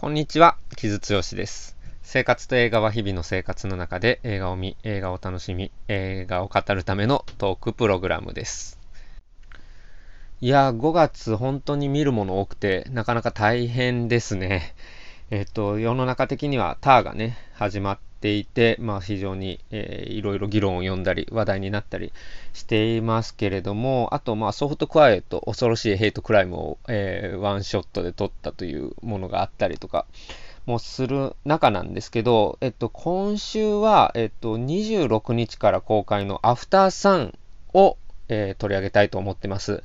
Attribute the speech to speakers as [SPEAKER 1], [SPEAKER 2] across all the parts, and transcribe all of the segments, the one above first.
[SPEAKER 1] こんにちは、木津剛です。生活と映画は日々の生活の中で映画を見、映画を楽しみ、映画を語るためのトークプログラムです。いや、5月本当に見るもの多くて、なかなか大変ですね。えっと、世の中的にはターがね、始まっていて、まあ非常に、えー、いろいろ議論を読んだり、話題になったりしていますけれども、あと、まあソフトクワイエット、恐ろしいヘイトクライムを、えー、ワンショットで撮ったというものがあったりとか、もする中なんですけど、えっと、今週は、えっと、26日から公開のアフターサンを、えー、取り上げたいと思ってます。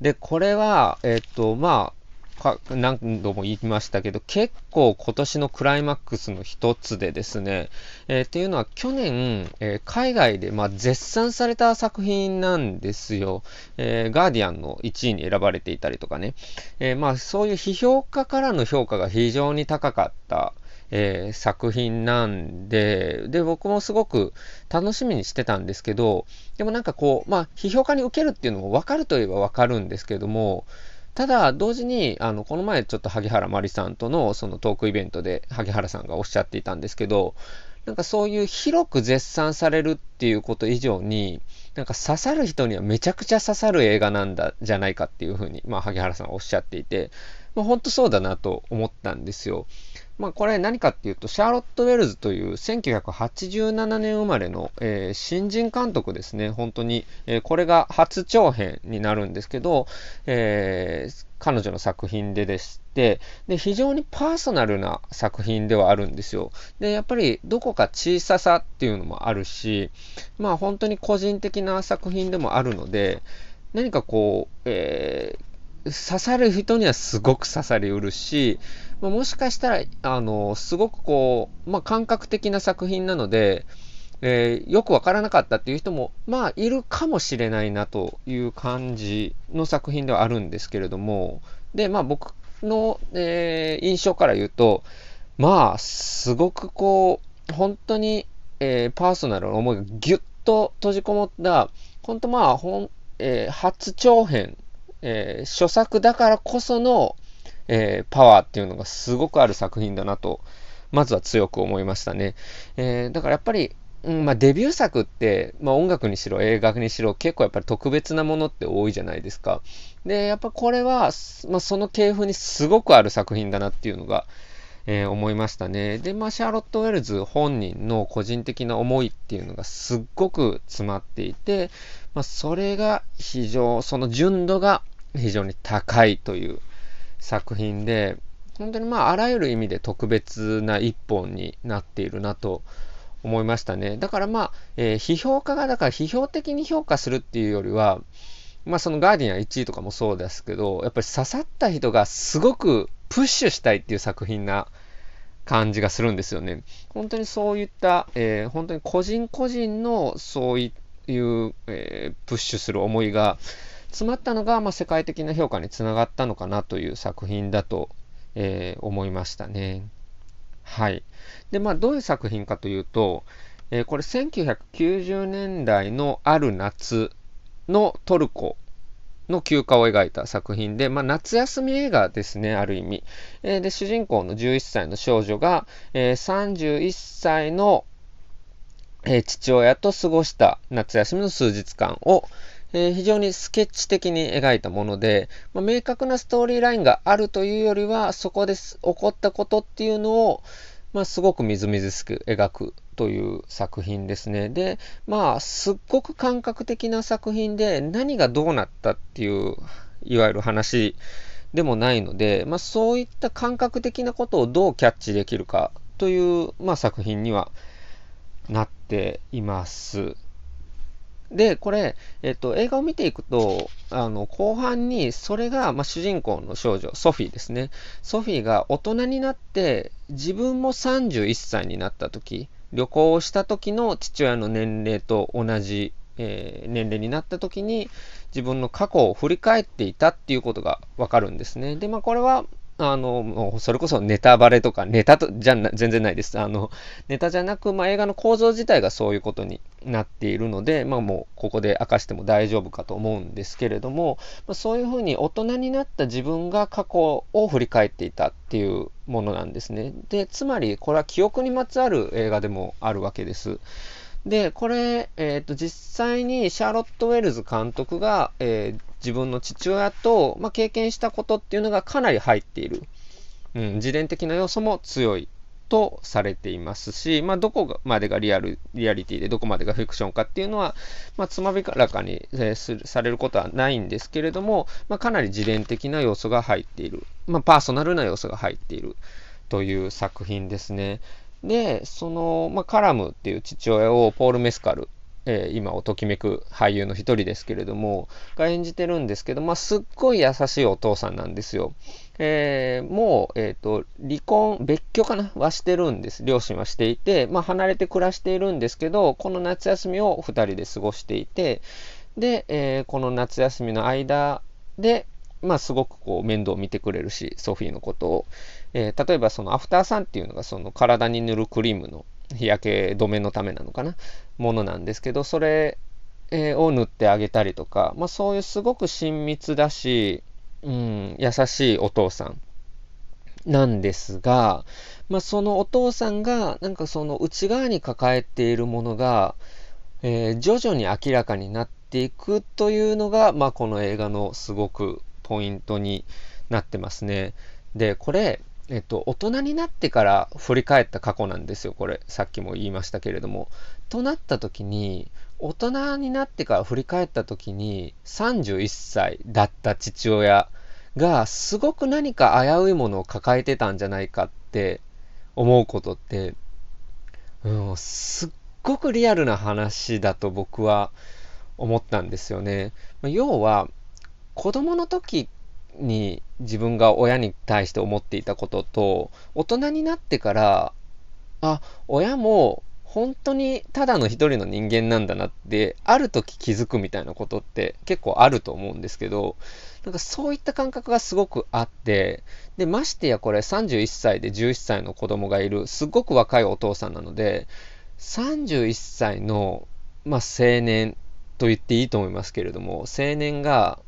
[SPEAKER 1] で、これは、えっと、まあ、か何度も言いましたけど、結構今年のクライマックスの一つでですね、えー、っていうのは去年、えー、海外で、まあ、絶賛された作品なんですよ。えー、ガーディアンの1位に選ばれていたりとかね。えまあ、そういう批評家からの評価が非常に高かった。え、作品なんで、で、僕もすごく楽しみにしてたんですけど、でもなんかこう、まあ、批評家に受けるっていうのも分かるといえば分かるんですけども、ただ、同時に、あの、この前ちょっと萩原まりさんとのそのトークイベントで萩原さんがおっしゃっていたんですけど、なんかそういう広く絶賛されるっていうこと以上に、なんか刺さる人にはめちゃくちゃ刺さる映画なんだじゃないかっていうふうに、まあ、萩原さんはおっしゃっていて、まあ、本当そうだなと思ったんですよ。まあ、これ何かっていうと、シャーロット・ウェルズという1987年生まれの、えー、新人監督ですね。本当に、えー、これが初長編になるんですけど、えー、彼女の作品ででして、で、非常にパーソナルな作品ではあるんですよ。で、やっぱりどこか小ささっていうのもあるし、まあ本当に個人的な作品でもあるので、何かこう、えー、刺さる人にはすごく刺さりうるし、まあ、もしかしたら、あの、すごくこう、まあ、感覚的な作品なので、えー、よくわからなかったっていう人も、まあ、いるかもしれないなという感じの作品ではあるんですけれども、で、まあ、僕の、えー、印象から言うと、まあ、すごくこう、本当に、えー、パーソナルな思いがぎゅっと閉じこもった、本当まあ、ほんえー、初長編えー、初作だからこその、えー、パワーっていうのがすごくある作品だなと、まずは強く思いましたね。えー、だからやっぱり、うんまあ、デビュー作って、まあ、音楽にしろ映画にしろ結構やっぱり特別なものって多いじゃないですか。で、やっぱこれは、まあ、その系譜にすごくある作品だなっていうのが、えー、思いましたね。で、まあ、シャーロット・ウェルズ本人の個人的な思いっていうのがすっごく詰まっていて、まあ、それが非常、その純度が非常に高いという作品で、本当にまあ、あらゆる意味で特別な一本になっているなと思いましたね。だからまあ、えー、批評家がだから批評的に評価するっていうよりは、まあそのガーディアン1位とかもそうですけど、やっぱり刺さった人がすごくプッシュしたいっていう作品な感じがするんですよね。本当にそういった、えー、本当に個人個人のそういいう、えー、プッシュする思いが、詰まったのが、まあ、世界的な評価につながったのかなという作品だと、えー、思いましたね。はい。で、まあ、どういう作品かというと、えー、これ1990年代のある夏のトルコの休暇を描いた作品で、まあ、夏休み映画ですね、ある意味。えー、で、主人公の11歳の少女が、えー、31歳の、えー、父親と過ごした夏休みの数日間を、えー、非常にスケッチ的に描いたもので、まあ、明確なストーリーラインがあるというよりは、そこで起こったことっていうのを、まあ、すごくみずみずしく描くという作品ですね。で、まあ、すっごく感覚的な作品で、何がどうなったっていう、いわゆる話でもないので、まあ、そういった感覚的なことをどうキャッチできるかという、まあ、作品にはなっています。で、これ、えっと、映画を見ていくと、あの、後半に、それが、まあ、主人公の少女、ソフィーですね。ソフィーが大人になって、自分も31歳になった時、旅行をした時の父親の年齢と同じ、えー、年齢になった時に、自分の過去を振り返っていたっていうことがわかるんですね。で、まあ、これは、あの、それこそネタバレとか、ネタとじゃ全然ないです。あの、ネタじゃなく、まあ、映画の構造自体がそういうことになっているので、まあ、もうここで明かしても大丈夫かと思うんですけれども、まあ、そういうふうに大人になった自分が過去を振り返っていたっていうものなんですね。で、つまりこれは記憶にまつわる映画でもあるわけです。で、これ、えっ、ー、と、実際にシャーロット・ウェルズ監督が、えー、自分の父親と、まあ、経験したことっていうのがかなり入っている。うん、自伝的な要素も強いとされていますし、まあ、どこまでがリアル、リアリティでどこまでがフィクションかっていうのは、まあ、つまびらかに、えー、されることはないんですけれども、まあ、かなり自伝的な要素が入っている。まあ、パーソナルな要素が入っているという作品ですね。で、その、まあ、カラムっていう父親をポール・メスカル、えー、今をときめく俳優の一人ですけれども、が演じてるんですけど、まあ、すっごい優しいお父さんなんですよ。えー、もう、えっ、ー、と、離婚、別居かな？はしてるんです。両親はしていて、まあ、離れて暮らしているんですけど、この夏休みを二人で過ごしていて、で、えー、この夏休みの間で、まあ、すごくこう面倒を見てくれるし、ソフィーのことを。えー、例えばそのアフターサンっていうのがその体に塗るクリームの日焼け止めのためなのかな？ものなんですけど、それ、え、を塗ってあげたりとか、まあ、そういうすごく親密だし、うん、優しいお父さんなんですが、まあ、そのお父さんがなんかその内側に抱えているものが、えー、徐々に明らかになっていくというのが、まあ、この映画のすごくポイントになってますね。で、これ、えっと、大人になってから振り返った過去なんですよ、これ。さっきも言いましたけれども。となった時に、大人になってから振り返った時に、31歳だった父親が、すごく何か危ういものを抱えてたんじゃないかって思うことって、うん、すっごくリアルな話だと僕は思ったんですよね。要は、子供の時に自分が親に対して思っていたことと、大人になってから、あ、親も本当にただの一人の人間なんだなって、ある時気づくみたいなことって結構あると思うんですけど、なんかそういった感覚がすごくあって、で、ましてやこれ31歳で11歳の子供がいる、すごく若いお父さんなので、31歳の、まあ、青年と言っていいと思いますけれども、青年が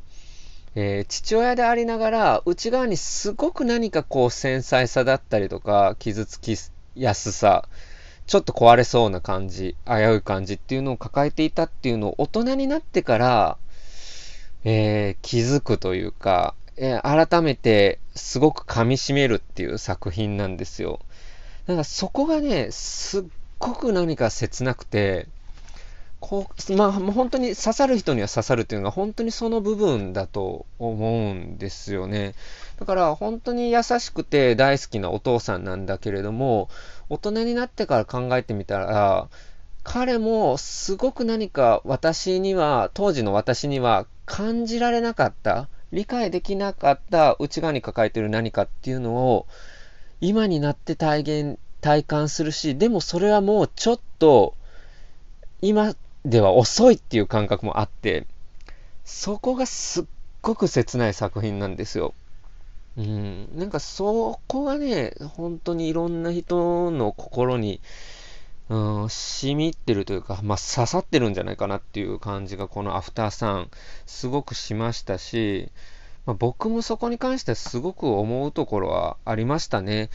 [SPEAKER 1] えー、父親でありながら、内側にすごく何かこう繊細さだったりとか、傷つきやすさ、ちょっと壊れそうな感じ、危うい感じっていうのを抱えていたっていうのを大人になってから、えー、気づくというか、えー、改めてすごく噛み締めるっていう作品なんですよ。なんかそこがね、すっごく何か切なくて、こう、まあ、本当に刺さる人には刺さるっていうのが本当にその部分だと思うんですよね。だから本当に優しくて大好きなお父さんなんだけれども、大人になってから考えてみたら、彼もすごく何か私には、当時の私には感じられなかった、理解できなかった内側に抱えてる何かっていうのを、今になって体現、体感するし、でもそれはもうちょっと、今では遅いっていう感覚もあって、そこがすっごく切ない作品なんですよ。うん、なんかそこがね、本当にいろんな人の心に、うん、染み入ってるというか、まあ、刺さってるんじゃないかなっていう感じがこのアフターさん、すごくしましたし、まあ、僕もそこに関してはすごく思うところはありましたね。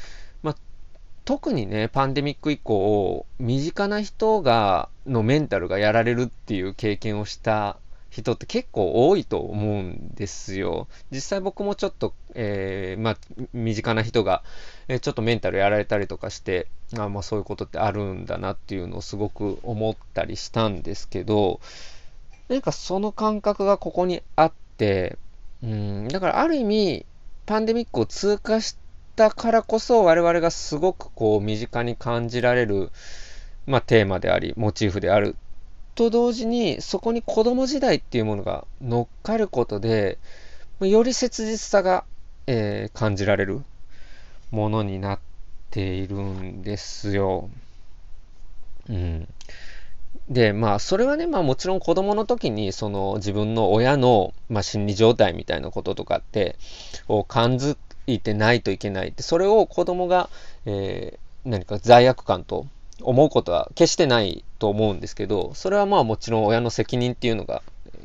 [SPEAKER 1] 特にね、パンデミック以降、身近な人が、のメンタルがやられるっていう経験をした人って結構多いと思うんですよ。実際僕もちょっと、えー、まあ、身近な人が、え、ちょっとメンタルやられたりとかして、あまあそういうことってあるんだなっていうのをすごく思ったりしたんですけど、なんかその感覚がここにあって、うん、だからある意味、パンデミックを通過して、だからこそ我々がすごくこう身近に感じられる、まあ、テーマであり、モチーフであると同時に、そこに子供時代っていうものが乗っかることで、より切実さが、えー、感じられるものになっているんですよ。うん。で、まあ、それはね、まあもちろん子供の時に、その自分の親の、まあ、心理状態みたいなこととかって、を感ずいてないといけないって、それを子供が、えー、何か罪悪感と思うことは決してないと思うんですけど、それはまあもちろん親の責任っていうのが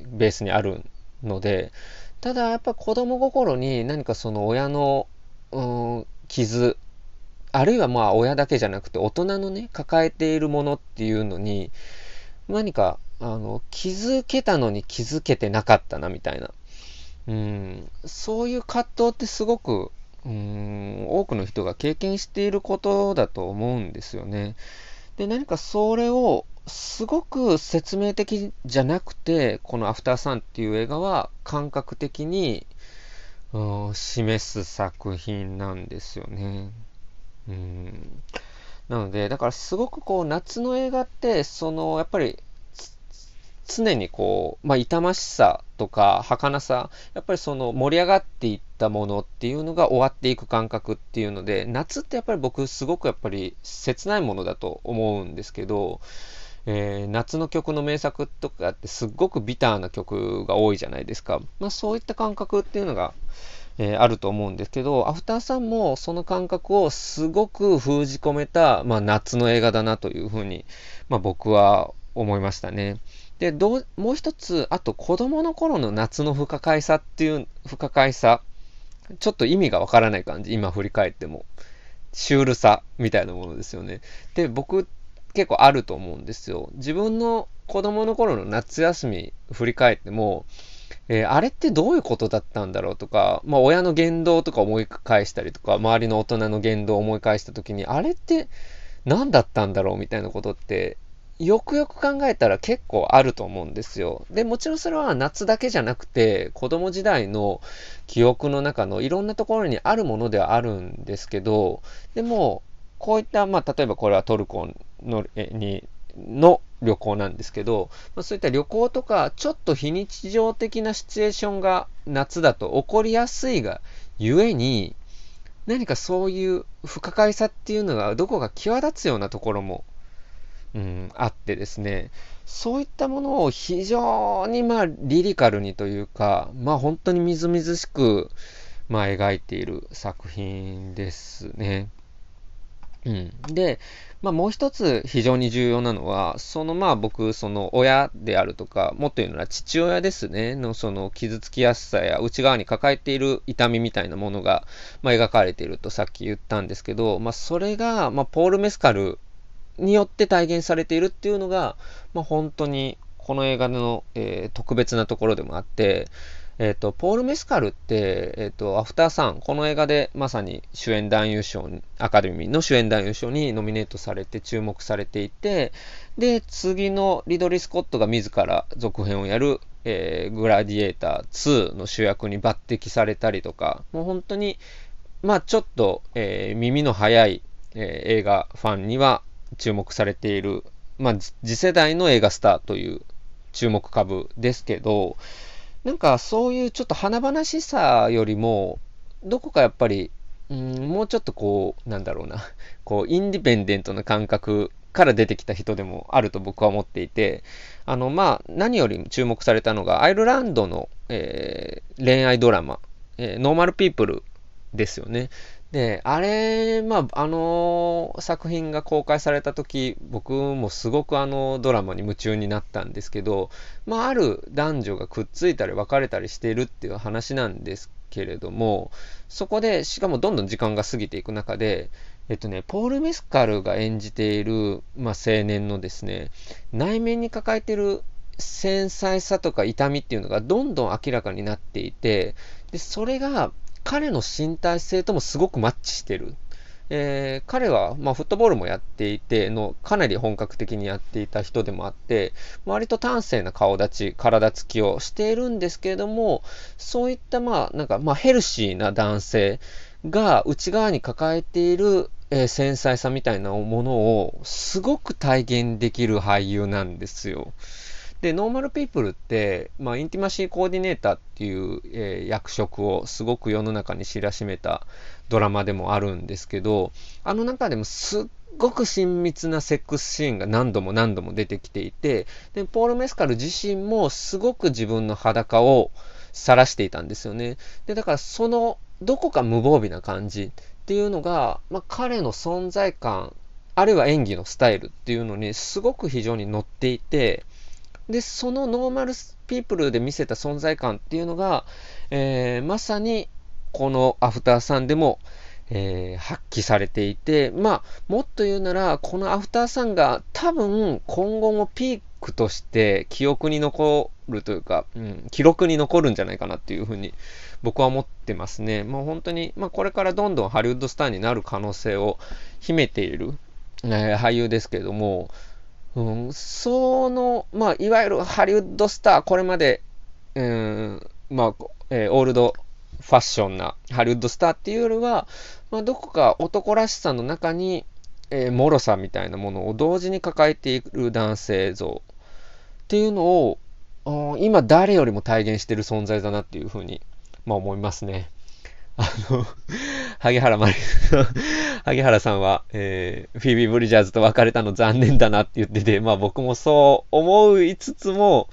[SPEAKER 1] ベースにあるので、ただやっぱ子供心に何かその親の、うん、傷、あるいはまあ親だけじゃなくて大人のね、抱えているものっていうのに、何か、あの、気づけたのに気づけてなかったなみたいな。うん、そういう葛藤ってすごく、うん、多くの人が経験していることだと思うんですよね。で、何かそれをすごく説明的じゃなくて、このアフターサンっていう映画は感覚的に、うん、示す作品なんですよね。うん。なので、だからすごくこう夏の映画って、そのやっぱり常にこう、まあ、痛ましさとか、儚さ、やっぱりその盛り上がっていったものっていうのが終わっていく感覚っていうので、夏ってやっぱり僕すごくやっぱり切ないものだと思うんですけど、えー、夏の曲の名作とかってすっごくビターな曲が多いじゃないですか。まあそういった感覚っていうのが、えー、あると思うんですけど、アフターさんもその感覚をすごく封じ込めた、まあ、夏の映画だなというふうに、まあ、僕は思いましたね。で、どう、もう一つ、あと子供の頃の夏の不可解さっていう、不可解さ。ちょっと意味がわからない感じ、今振り返っても。シュールさみたいなものですよね。で、僕結構あると思うんですよ。自分の子供の頃の夏休み振り返っても、えー、あれってどういうことだったんだろうとか、まあ親の言動とか思い返したりとか、周りの大人の言動を思い返した時に、あれって何だったんだろうみたいなことってよくよく考えたら結構あると思うんですよ。で、もちろんそれは夏だけじゃなくて、子供時代の記憶の中のいろんなところにあるものではあるんですけど、でも、こういった、まあ、例えばこれはトルコのにの旅行なんですけど、まあ、そういった旅行とか、ちょっと非日常的なシチュエーションが夏だと起こりやすいがゆえに、何かそういう不可解さっていうのがどこか際立つようなところもうん、あってですね、そういったものを非常にまあリリカルにというか、まあ本当にみずみずしく、まあ、描いている作品ですね。うん、で、まあ、もう一つ非常に重要なのは、そのまあ僕、その親であるとか、もっと言うなら父親ですね、のその傷つきやすさや内側に抱えている痛みみたいなものが、まあ、描かれているとさっき言ったんですけど、まあ、それが、まあ、ポール・メスカルによって体現されているっていうのが、まあ、本当にこの映画の、えー、特別なところでもあって、えっ、ー、と、ポール・メスカルって、えっ、ー、と、アフターさん、この映画でまさに主演男優賞アカデミーの主演男優賞にノミネートされて注目されていて、で、次のリドリー・スコットが自ら続編をやる、えー、グラディエーター2の主役に抜擢されたりとか、もう本当に、まあちょっと、えー、耳の速い、えー、映画ファンには注目されている、まあ、次世代の映画スターという注目株ですけど、なんかそういうちょっと華々しさよりも、どこかやっぱり、うん、もうちょっとこう、なんだろうな、こう、インディペンデントな感覚から出てきた人でもあると僕は思っていて、あの、まあ、何より注目されたのが、アイルランドの、えー、恋愛ドラマ、えー、ノーマルピープルですよね。で、あれ、まあ、あの作品が公開された時、僕もすごくあのドラマに夢中になったんですけど、まあ、ある男女がくっついたり別れたりしているっていう話なんですけれども、そこで、しかもどんどん時間が過ぎていく中で、えっとね、ポール・メスカルが演じている、まあ、青年のですね、内面に抱えている繊細さとか痛みっていうのがどんどん明らかになっていて、で、それが彼の身体性ともすごくマッチしてる。えー、彼は、まあ、フットボールもやっていての、かなり本格的にやっていた人でもあって、割と端正な顔立ち、体つきをしているんですけれども、そういった、まあ、なんか、まあ、ヘルシーな男性が内側に抱えている、えー、繊細さみたいなものを、すごく体現できる俳優なんですよ。で、ノーマルピープルって、まあ、インティマシーコーディネーターっていう、えー、役職をすごく世の中に知らしめたドラマでもあるんですけど、あの中でもすっごく親密なセックスシーンが何度も何度も出てきていて、で、ポール・メスカル自身もすごく自分の裸を晒していたんですよね。で、だからそのどこか無防備な感じっていうのが、まあ、彼の存在感、あるいは演技のスタイルっていうのにすごく非常に乗っていて、で、そのノーマルピープルで見せた存在感っていうのが、えー、まさにこのアフターさんでも、えー、発揮されていて、まあ、もっと言うなら、このアフターさんが多分今後もピークとして記憶に残るというか、うん、記録に残るんじゃないかなっていうふうに僕は思ってますね。もう本当に、まあ、これからどんどんハリウッドスターになる可能性を秘めている、えー、俳優ですけれども、うん、その、まあ、いわゆるハリウッドスター、これまで、うん、まあ、えー、オールドファッションなハリウッドスターっていうよりは、まあ、どこか男らしさの中に、えー、脆さみたいなものを同時に抱えている男性像っていうのを、今誰よりも体現している存在だなっていうふうに、まあ、思いますね。あの、萩原まり、萩原さんは、えー、フィービー・ブリジャーズと別れたの残念だなって言ってて、まあ僕もそう思いつつも、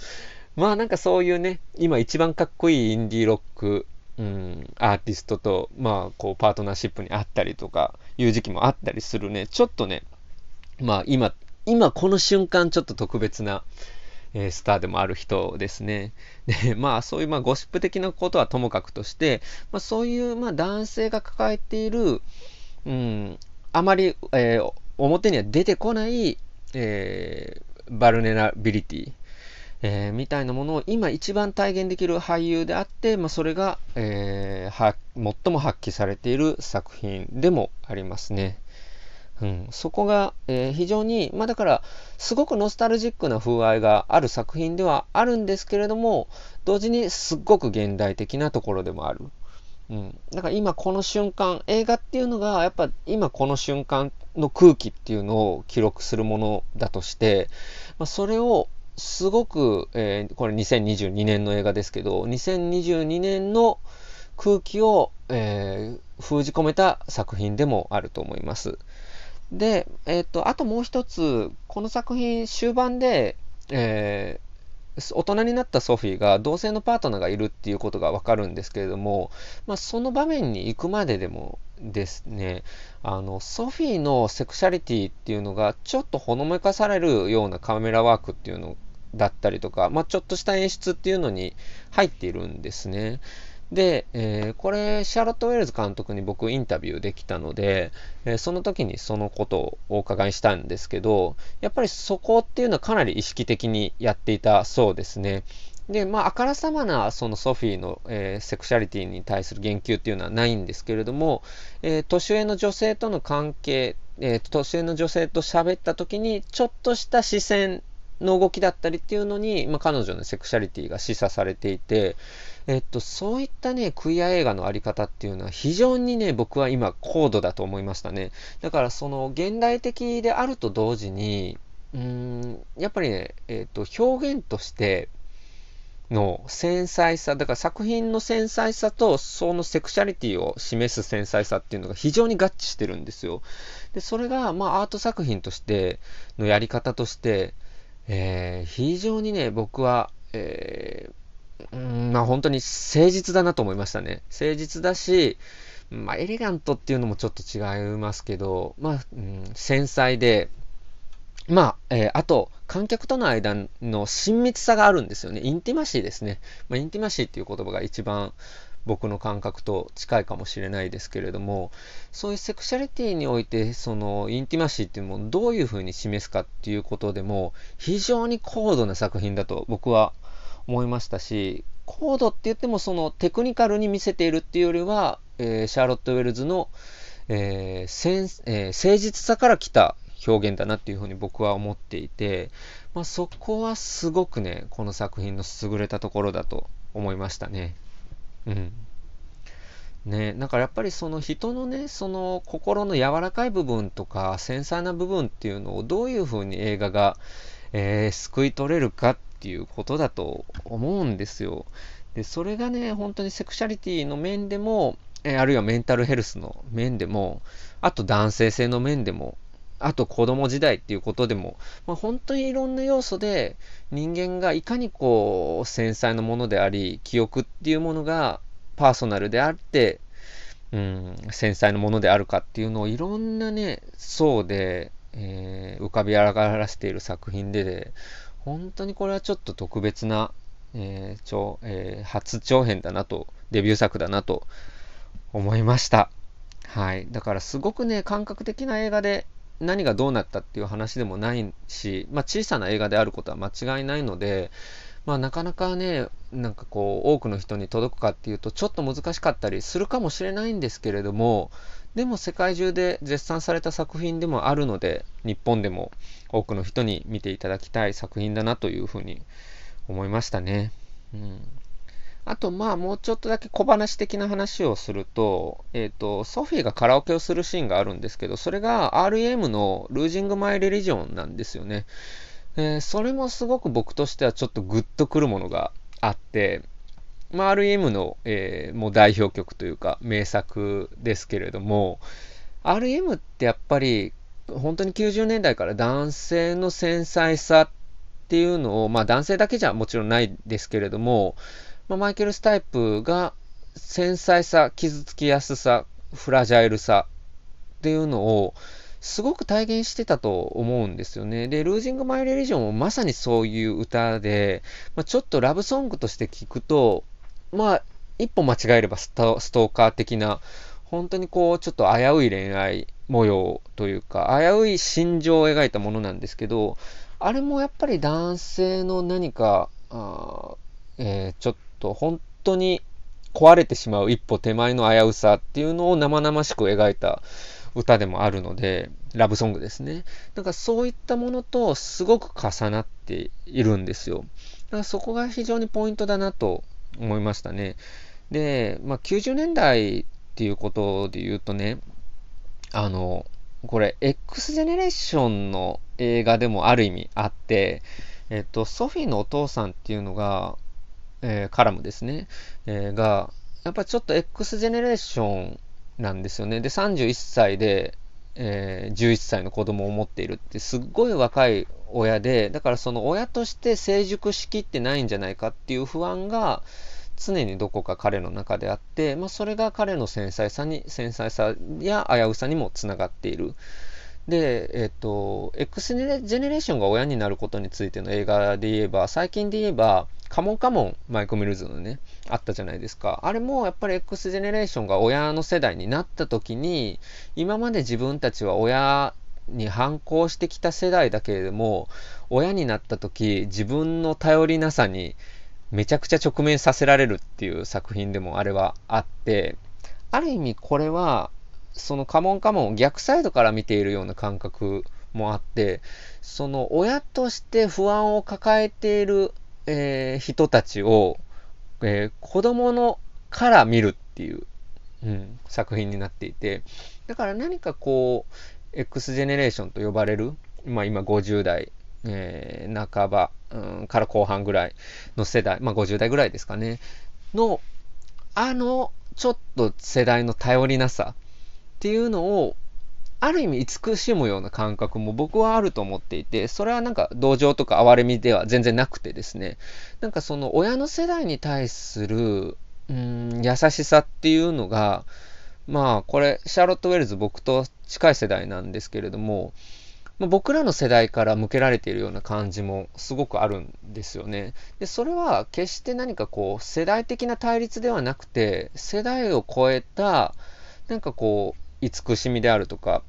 [SPEAKER 1] まあなんかそういうね、今一番かっこいいインディーロック、うん、アーティストと、まあこうパートナーシップにあったりとか、いう時期もあったりするね、ちょっとね、まあ今、今この瞬間ちょっと特別な、えー、スターでもある人ですね。で、まあそういうまあゴシップ的なことはともかくとして、まあそういうまあ男性が抱えている、うん、あまり、えー、表には出てこない、えー、バルネラビリティ、えー、みたいなものを今一番体現できる俳優であって、まあ、それが、えー、最も発揮されている作品でもありますね。うん、そこが、えー、非常に、まあだから、すごくノスタルジックな風合いがある作品ではあるんですけれども、同時にすっごく現代的なところでもある。うん。だから今この瞬間、映画っていうのが、やっぱ今この瞬間の空気っていうのを記録するものだとして、まあ、それをすごく、えー、これ2022年の映画ですけど、2022年の空気を、えー、封じ込めた作品でもあると思います。で、えっ、ー、と、あともう一つ、この作品終盤で、えー、大人になったソフィーが同性のパートナーがいるっていうことがわかるんですけれども、まあ、その場面に行くまででもですね、あの、ソフィーのセクシャリティっていうのがちょっとほのめかされるようなカメラワークっていうのだったりとか、まあ、ちょっとした演出っていうのに入っているんですね。で、えー、これ、シャーロット・ウェルズ監督に僕インタビューできたので、えー、その時にそのことをお伺いしたんですけど、やっぱりそこっていうのはかなり意識的にやっていたそうですね。で、まあ、あからさまなそのソフィーの、えー、セクシャリティに対する言及っていうのはないんですけれども、えー、年上の女性との関係、えー、年上の女性と喋った時に、ちょっとした視線の動きだったりっていうのに、まあ、彼女のセクシャリティが示唆されていて、えっと、そういったね、クイア映画のあり方っていうのは非常にね、僕は今高度だと思いましたね。だからその現代的であると同時に、うーん、やっぱりね、えっと、表現としての繊細さ、だから作品の繊細さとそのセクシャリティを示す繊細さっていうのが非常に合致してるんですよ。で、それが、まあ、アート作品としてのやり方として、えー、非常にね、僕は、えー、うんまあ本当に誠実だなと思いましたね。誠実だし、まあエレガントっていうのもちょっと違いますけど、まあ、うん、繊細で、まあ、えー、あと、観客との間の親密さがあるんですよね。インティマシーですね。まあ、インティマシーっていう言葉が一番僕の感覚と近いかもしれないですけれども、そういうセクシャリティにおいて、そのインティマシーっていうのをどういうふうに示すかっていうことでも、非常に高度な作品だと僕は思いましたし、高度って言ってもそのテクニカルに見せているっていうよりは、えー、シャーロット・ウェルズの、えーセンえー、誠実さから来た表現だなっていうふうに僕は思っていて、まあ、そこはすごくね、この作品の優れたところだと思いましたね。うん。ね、だからやっぱりその人のね、その心の柔らかい部分とか繊細な部分っていうのをどういうふうに映画が、えー、救い取れるかっていうことだと思うんですよ。で、それがね、本当にセクシャリティの面でも、え、あるいはメンタルヘルスの面でも、あと男性性の面でも、あと子供時代っていうことでも、まあ、本当にいろんな要素で人間がいかにこう繊細なものであり、記憶っていうものがパーソナルであって、うん、繊細なものであるかっていうのをいろんなね、層で、えー、浮かび上がらせている作品でで、本当にこれはちょっと特別な、えー長えー、初長編だなと、デビュー作だなと思いました。はい。だからすごくね、感覚的な映画で何がどうなったっていう話でもないし、まあ小さな映画であることは間違いないので、まあなかなかね、なんかこう多くの人に届くかっていうとちょっと難しかったりするかもしれないんですけれども、でも世界中で絶賛された作品でもあるので、日本でも多くの人に見ていただきたい作品だなというふうに思いましたね。うん。あと、まあ、もうちょっとだけ小話的な話をすると、えっ、ー、と、ソフィーがカラオケをするシーンがあるんですけど、それが REM のルージング・マイ・レリジョンなんですよね。えー、それもすごく僕としてはちょっとグッとくるものがあって、まあ、REM の、えー、もう代表曲というか名作ですけれども、REM ってやっぱり本当に90年代から男性の繊細さっていうのを、まあ男性だけじゃもちろんないですけれども、まあ、マイケル・スタイプが繊細さ、傷つきやすさ、フラジャイルさっていうのをすごく体現してたと思うんですよね。で、ルージング・マイ・レリジョンもまさにそういう歌で、まあ、ちょっとラブソングとして聞くと、まあ、一歩間違えればストーカー的な、本当にこう、ちょっと危うい恋愛模様というか、危うい心情を描いたものなんですけど、あれもやっぱり男性の何か、あえー、ちょっと本当に壊れてしまう一歩手前の危うさっていうのを生々しく描いた歌でもあるので、ラブソングですね。なんかそういったものとすごく重なっているんですよ。だからそこが非常にポイントだなと思いましたね。で、まあ、90年代っていうことで言うとね、あの、これ、X ジェネレーションの映画でもある意味あって、えっと、ソフィーのお父さんっていうのが、えー、カラムですね、えー、が、やっぱちょっと X ジェネレーションなんですよね。で、31歳で、えー、11歳の子供を持っているってすっごい若い親で、だからその親として成熟しきってないんじゃないかっていう不安が常にどこか彼の中であって、まあ、それが彼の繊細さに、繊細さや危うさにもつながっている。で、えっ、と、X ジェネレーションが親になることについての映画で言えば、最近で言えば、カモンカモン、マイク・ミルズのね、あったじゃないですか。あれもやっぱり X ジェネレーションが親の世代になった時に、今まで自分たちは親に反抗してきた世代だけれども、親になった時、自分の頼りなさにめちゃくちゃ直面させられるっていう作品でもあれはあって、ある意味これはそのカモンカモンを逆サイドから見ているような感覚もあって、その親として不安を抱えている、えー、人たちを、えー、子供のから見るっていう、うん、作品になっていて、だから何かこう、X ジェネレーションと呼ばれる、まあ今50代、えー、半ば、うん、から後半ぐらいの世代、まあ50代ぐらいですかね、の、あの、ちょっと世代の頼りなさ、っていうのを、ある意味慈しむような感覚も僕はあると思っていて、それはなんか同情とか哀れみでは全然なくてですね、なんかその親の世代に対する、うん、優しさっていうのが、まあこれ、シャーロット・ウェルズ僕と近い世代なんですけれども、まあ、僕らの世代から向けられているような感じもすごくあるんですよね。で、それは決して何かこう世代的な対立ではなくて、世代を超えた、なんかこう、慈しみであるとか、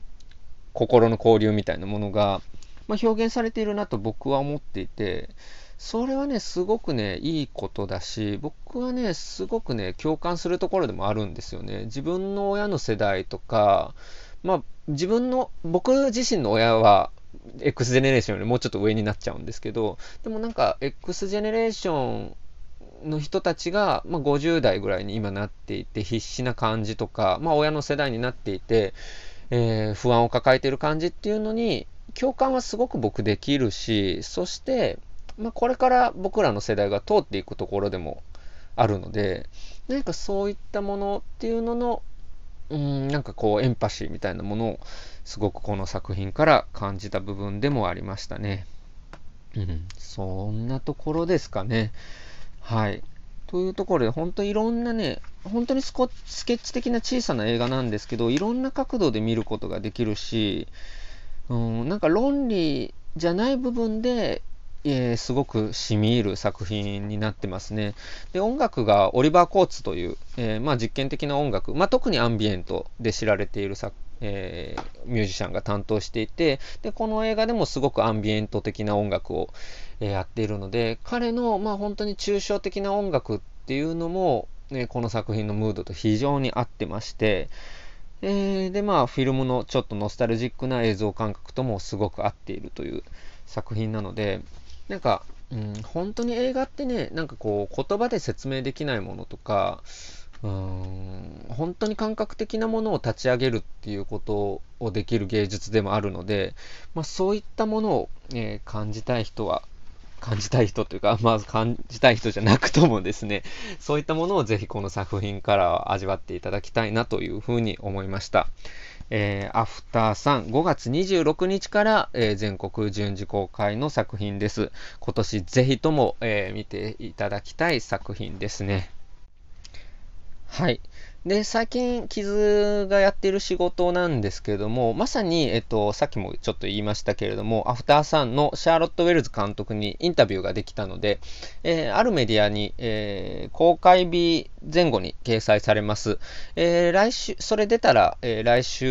[SPEAKER 1] 心の交流みたいなものが、まあ、表現されているなと僕は思っていて、それはね、すごくね、いいことだし、僕はね、すごくね、共感するところでもあるんですよね。自分の親の世代とか、まあ、自分の、僕自身の親は、X ジェネレーションよりもうちょっと上になっちゃうんですけど、でもなんか、X ジェネレーションの人たちが、まあ、50代ぐらいに今なっていて、必死な感じとか、まあ、親の世代になっていて、えー、不安を抱えている感じっていうのに、共感はすごく僕できるし、そして、まあ、これから僕らの世代が通っていくところでもあるので、何かそういったものっていうのの、うん、なんかこう、エンパシーみたいなものを、すごくこの作品から感じた部分でもありましたね。うん、そんなところですかね。はい。というところで、本当いろんなね、本当にスコスケッチ的な小さな映画なんですけど、いろんな角度で見ることができるし、うん、なんか論理じゃない部分で、えー、すごく染み入る作品になってますね。で、音楽がオリバー・コーツという、えー、まあ、実験的な音楽、まあ、特にアンビエントで知られている作えー、ミュージシャンが担当していてでこの映画でもすごくアンビエント的な音楽を、え、やっているので彼の、まあ、本当に抽象的な音楽っていうのも、ね、この作品のムードと非常に合ってまして、えー、でまあフィルムのちょっとノスタルジックな映像感覚ともすごく合っているという作品なのでなんか、うん、本当に映画ってねなんかこう言葉で説明できないものとかうん本当に感覚的なものを立ち上げるっていうことをできる芸術でもあるので、まあ、そういったものを、えー、感じたい人は感じたい人というか、まあ、感じたい人じゃなくともですね、そういったものをぜひこの作品から味わっていただきたいなというふうに思いました。えー、アフターさん5月26日から、えー、全国順次公開の作品です。今年ぜひとも、えー、見ていただきたい作品ですね。はい。で、最近、傷がやっている仕事なんですけれども、まさに、えっと、さっきもちょっと言いましたけれども、アフターサンのシャーロット・ウェルズ監督にインタビューができたので、えー、あるメディアに、えー、公開日前後に掲載されます。えー、来週、それ出たら、え来週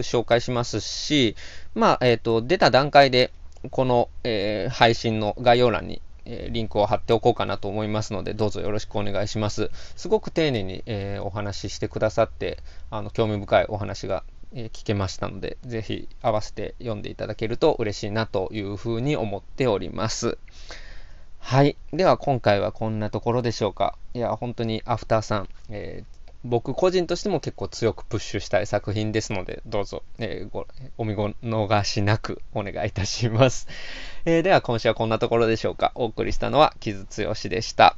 [SPEAKER 1] 紹介しますし、まあ、えっと、出た段階で、この、え配信の概要欄にえリンクを貼っておこうかなと思いますので、どうぞよろしくお願いします。すごく丁寧に、え、お話ししてくださって、あの興味深いお話が、え、聞けましたので、ぜひ合わせて読んでいただけると嬉しいなというふうに思っております。はい。では今回はこんなところでしょうか。いや、本当にアフターさん、えー僕個人としても結構強くプッシュしたい作品ですので、どうぞ、えー、ごお見逃しなくお願いいたします。えー、では今週はこんなところでしょうか。お送りしたのは木津剛でした。